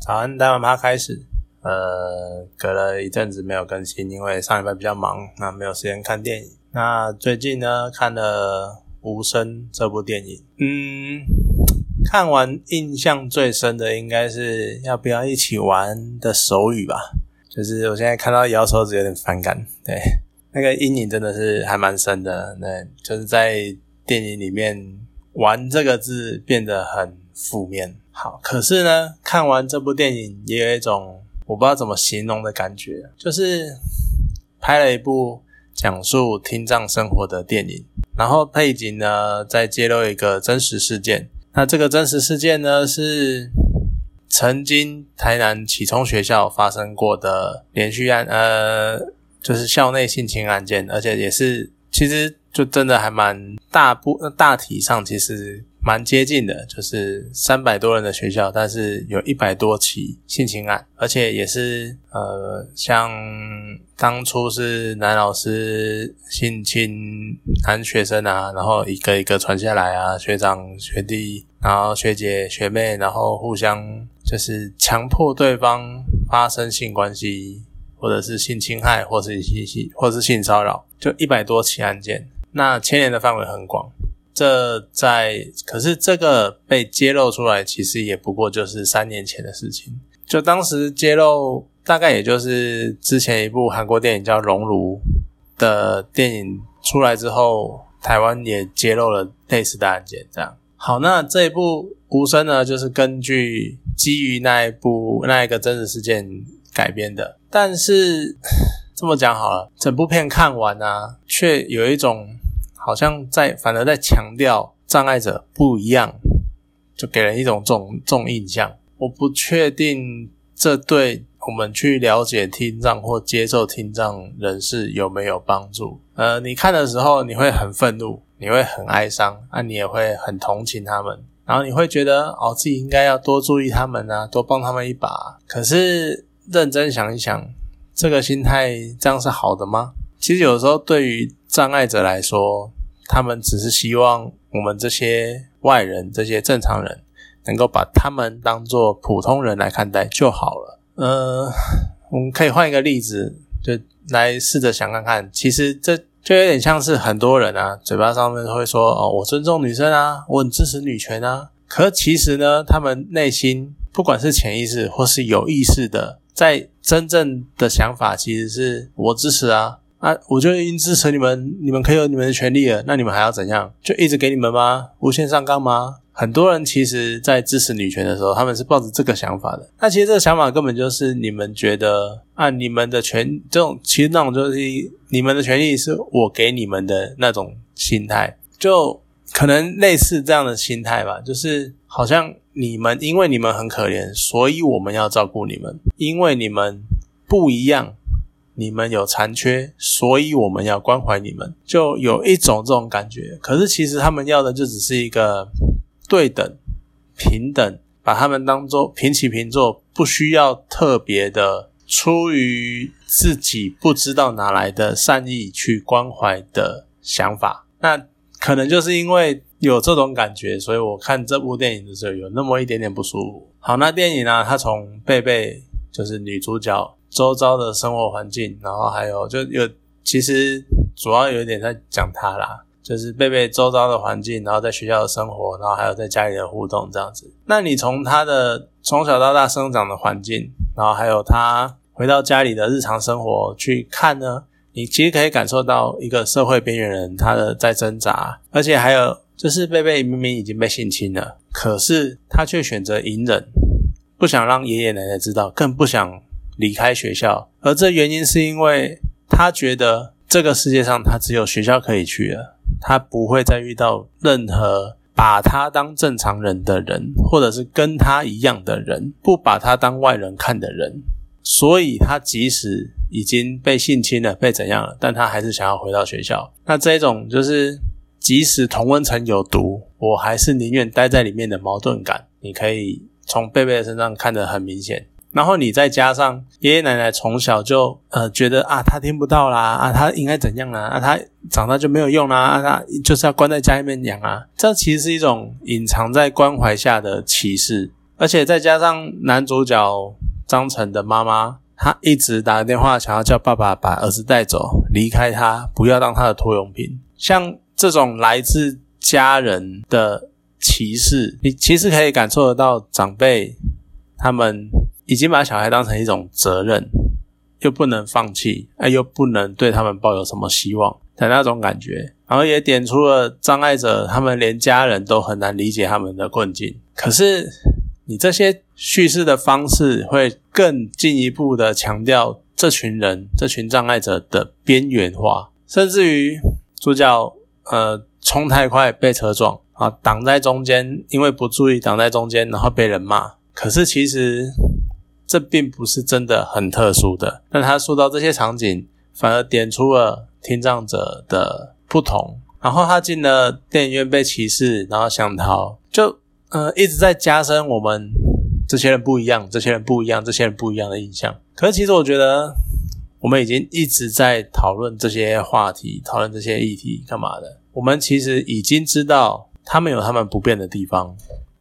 早安，台湾趴开始。呃，隔了一阵子没有更新，因为上礼拜比较忙，那没有时间看电影。那最近呢，看了《无声》这部电影。嗯，看完印象最深的应该是要不要一起玩的手语吧。就是我现在看到摇手指有点反感，对，那个阴影真的是还蛮深的。那就是在电影里面“玩”这个字变得很负面。好，可是呢，看完这部电影也有一种我不知道怎么形容的感觉，就是拍了一部讲述听障生活的电影，然后背景呢在揭露一个真实事件。那这个真实事件呢是曾经台南启聪学校发生过的连续案，呃，就是校内性侵案件，而且也是其实就真的还蛮大部大体上其实。蛮接近的，就是三百多人的学校，但是有一百多起性侵案，而且也是呃，像当初是男老师性侵男学生啊，然后一个一个传下来啊，学长学弟，然后学姐学妹，然后互相就是强迫对方发生性关系，或者是性侵害，或是性性，或是性骚扰，就一百多起案件，那牵连的范围很广。这在可是这个被揭露出来，其实也不过就是三年前的事情。就当时揭露，大概也就是之前一部韩国电影叫《熔炉》的电影出来之后，台湾也揭露了类似的案件。这样好，那这一部《无声》呢，就是根据基于那一部那一个真实事件改编的。但是 这么讲好了，整部片看完啊，却有一种。好像在，反而在强调障碍者不一样，就给人一种这种这种印象。我不确定这对我们去了解听障或接受听障人士有没有帮助。呃，你看的时候你会很愤怒，你会很哀伤，啊，你也会很同情他们，然后你会觉得哦，自己应该要多注意他们啊，多帮他们一把。可是认真想一想，这个心态这样是好的吗？其实有时候对于障碍者来说，他们只是希望我们这些外人、这些正常人，能够把他们当做普通人来看待就好了。呃，我们可以换一个例子，就来试着想看看。其实这就有点像是很多人啊，嘴巴上面会说：“哦，我尊重女生啊，我很支持女权啊。”可其实呢，他们内心不管是潜意识或是有意识的，在真正的想法，其实是我支持啊。啊，我就已经支持你们，你们可以有你们的权利了。那你们还要怎样？就一直给你们吗？无限上纲吗？很多人其实，在支持女权的时候，他们是抱着这个想法的。那其实这个想法根本就是你们觉得啊，你们的权这种，其实那种就是你们的权利是我给你们的那种心态，就可能类似这样的心态吧。就是好像你们因为你们很可怜，所以我们要照顾你们，因为你们不一样。你们有残缺，所以我们要关怀你们，就有一种这种感觉。可是其实他们要的就只是一个对等、平等，把他们当做平起平坐，不需要特别的出于自己不知道哪来的善意去关怀的想法。那可能就是因为有这种感觉，所以我看这部电影的时候有那么一点点不舒服。好，那电影呢？它从贝贝就是女主角。周遭的生活环境，然后还有就有，其实主要有一点在讲他啦，就是贝贝周遭的环境，然后在学校的生活，然后还有在家里的互动这样子。那你从他的从小到大生长的环境，然后还有他回到家里的日常生活去看呢，你其实可以感受到一个社会边缘人他的在挣扎，而且还有就是贝贝明明已经被性侵了，可是他却选择隐忍，不想让爷爷奶奶知道，更不想。离开学校，而这原因是因为他觉得这个世界上他只有学校可以去了，他不会再遇到任何把他当正常人的人，或者是跟他一样的人，不把他当外人看的人。所以，他即使已经被性侵了，被怎样了，但他还是想要回到学校。那这种就是，即使同温层有毒，我还是宁愿待在里面的矛盾感，你可以从贝贝的身上看得很明显。然后你再加上爷爷奶奶从小就呃觉得啊他听不到啦啊他应该怎样啦啊他长大就没有用啦啊他就是要关在家里面养啊，这其实是一种隐藏在关怀下的歧视，而且再加上男主角张晨的妈妈，她一直打电话想要叫爸爸把儿子带走，离开他，不要当他的拖油瓶。像这种来自家人的歧视，你其实可以感受得到长辈他们已经把小孩当成一种责任，又不能放弃，哎，又不能对他们抱有什么希望的那种感觉。然后也点出了障碍者他们连家人都很难理解他们的困境。可是你这些叙事的方式会更进一步的强调这群人、这群障碍者的边缘化，甚至于主角呃冲太快被车撞啊，挡在中间，因为不注意挡在中间，然后被人骂。可是其实这并不是真的很特殊的，但他说到这些场景，反而点出了听障者的。不同，然后他进了电影院被歧视，然后想逃，就呃一直在加深我们这些人不一样，这些人不一样，这些人不一样的印象。可是其实我觉得我们已经一直在讨论这些话题，讨论这些议题干嘛的？我们其实已经知道他们有他们不变的地方，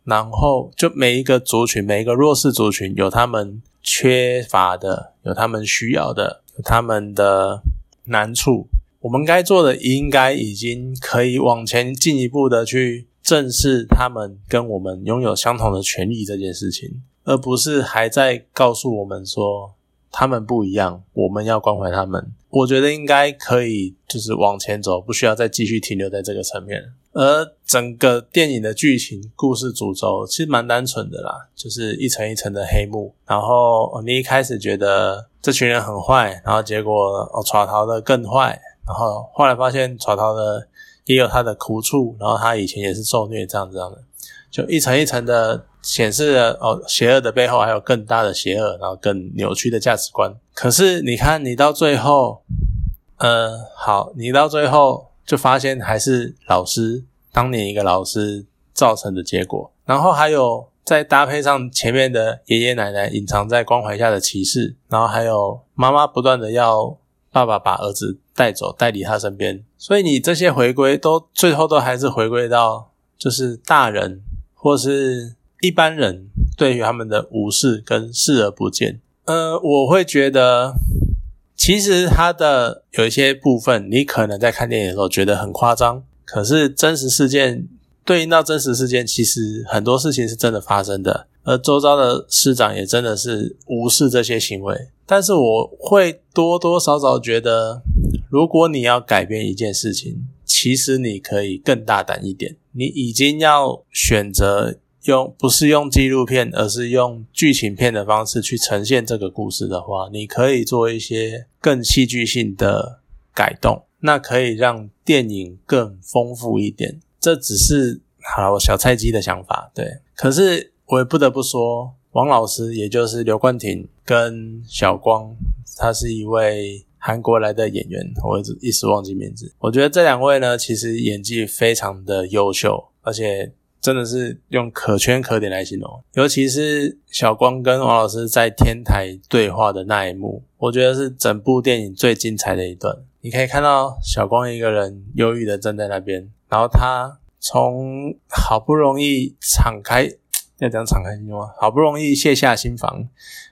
然后就每一个族群，每一个弱势族群有他们缺乏的，有他们需要的，有他们的难处。我们该做的，应该已经可以往前进一步的去正视他们跟我们拥有相同的权利这件事情，而不是还在告诉我们说他们不一样，我们要关怀他们。我觉得应该可以，就是往前走，不需要再继续停留在这个层面。而整个电影的剧情、故事主轴其实蛮单纯的啦，就是一层一层的黑幕。然后你一开始觉得这群人很坏，然后结果哦，耍逃的更坏。然后后来发现耍逃的也有他的苦处，然后他以前也是受虐这样这样的，就一层一层的显示了哦，邪恶的背后还有更大的邪恶，然后更扭曲的价值观。可是你看，你到最后，呃，好，你到最后就发现还是老师当年一个老师造成的结果。然后还有再搭配上前面的爷爷奶奶隐藏在关怀下的歧视，然后还有妈妈不断的要爸爸把儿子。带走，带离他身边，所以你这些回归都最后都还是回归到，就是大人或是一般人对于他们的无视跟视而不见。呃，我会觉得，其实他的有一些部分，你可能在看电影的时候觉得很夸张，可是真实事件对应到真实事件，其实很多事情是真的发生的，而周遭的市长也真的是无视这些行为。但是我会多多少少觉得。如果你要改变一件事情，其实你可以更大胆一点。你已经要选择用不是用纪录片，而是用剧情片的方式去呈现这个故事的话，你可以做一些更戏剧性的改动，那可以让电影更丰富一点。这只是好小菜鸡的想法，对。可是我也不得不说，王老师，也就是刘冠廷跟小光，他是一位。韩国来的演员，我一时忘记名字。我觉得这两位呢，其实演技非常的优秀，而且真的是用可圈可点来形容。尤其是小光跟王老师在天台对话的那一幕，我觉得是整部电影最精彩的一段。你可以看到小光一个人忧郁的站在那边，然后他从好不容易敞开，要讲敞开心吗？好不容易卸下心防，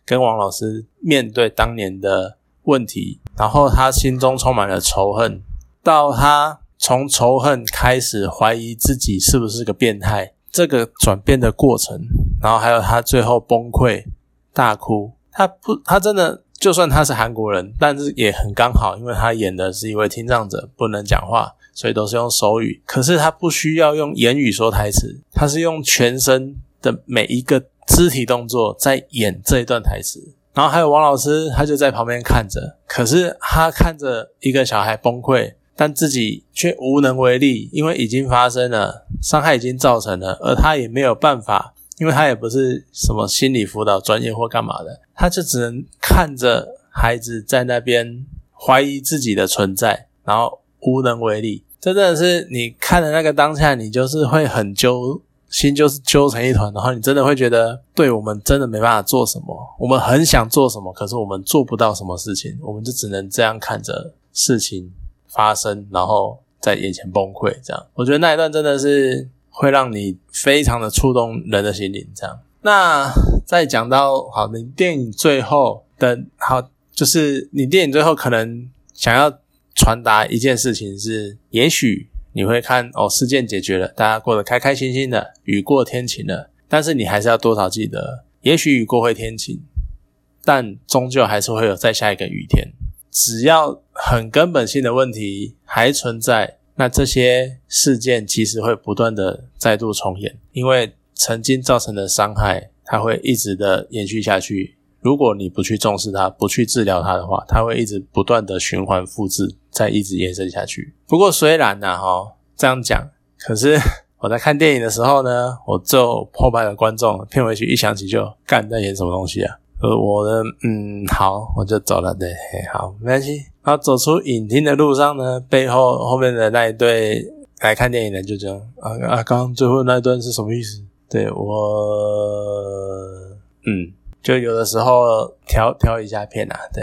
跟王老师面对当年的。问题，然后他心中充满了仇恨，到他从仇恨开始怀疑自己是不是个变态，这个转变的过程，然后还有他最后崩溃大哭，他不，他真的就算他是韩国人，但是也很刚好，因为他演的是一位听障者，不能讲话，所以都是用手语，可是他不需要用言语说台词，他是用全身的每一个肢体动作在演这一段台词。然后还有王老师，他就在旁边看着，可是他看着一个小孩崩溃，但自己却无能为力，因为已经发生了，伤害已经造成了，而他也没有办法，因为他也不是什么心理辅导专业或干嘛的，他就只能看着孩子在那边怀疑自己的存在，然后无能为力。这真的是你看的那个当下，你就是会很揪。心就是揪成一团，然后你真的会觉得，对我们真的没办法做什么。我们很想做什么，可是我们做不到什么事情，我们就只能这样看着事情发生，然后在眼前崩溃。这样，我觉得那一段真的是会让你非常的触动人的心灵。这样，那再讲到好，你电影最后的好，就是你电影最后可能想要传达一件事情是，也许你会看哦，事件解决了，大家过得开开心心的，雨过天晴了。但是你还是要多少记得，也许雨过会天晴，但终究还是会有再下一个雨天。只要很根本性的问题还存在，那这些事件其实会不断的再度重演，因为曾经造成的伤害，它会一直的延续下去。如果你不去重视它，不去治疗它的话，它会一直不断的循环复制，再一直延伸下去。不过虽然呢，哈这样讲，可是。我在看电影的时候呢，我就后排的观众片尾曲一响起就干在演什么东西啊？呃，我的嗯好，我就走了。对，好，没关系。然后走出影厅的路上呢，背后后面的那一对来看电影的就这样啊啊，刚刚最后那一段是什么意思？对我嗯，就有的时候挑挑一下片啊，对，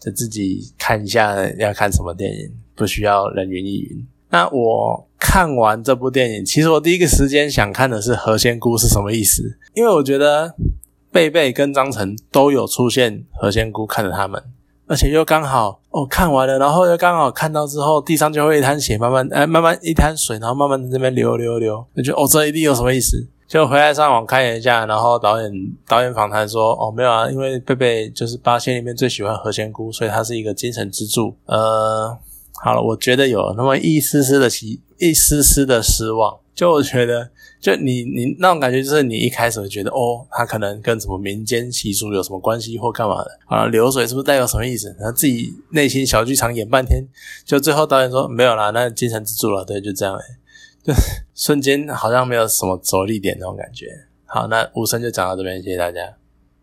就自己看一下要看什么电影，不需要人云亦云。那我看完这部电影，其实我第一个时间想看的是何仙姑是什么意思，因为我觉得贝贝跟张晨都有出现何仙姑看着他们，而且又刚好哦看完了，然后又刚好看到之后地上就会一滩血，慢慢哎慢慢一滩水，然后慢慢在这边流流流，我觉得哦这一定有什么意思，就回来上网看一下，然后导演导演访谈说哦没有啊，因为贝贝就是八仙里面最喜欢何仙姑，所以她是一个精神支柱，呃。好了，我觉得有那么一丝丝的希，一丝丝的失望。就我觉得，就你 你那种感觉，就是你一开始会觉得，哦，他可能跟什么民间习俗有什么关系或干嘛的啊？流水是不是带有什么意思？然后自己内心小剧场演半天，就最后导演说没有啦，那精神支柱了，对，就这样诶，就瞬间好像没有什么着力点那种感觉。好，那无声就讲到这边，谢谢大家。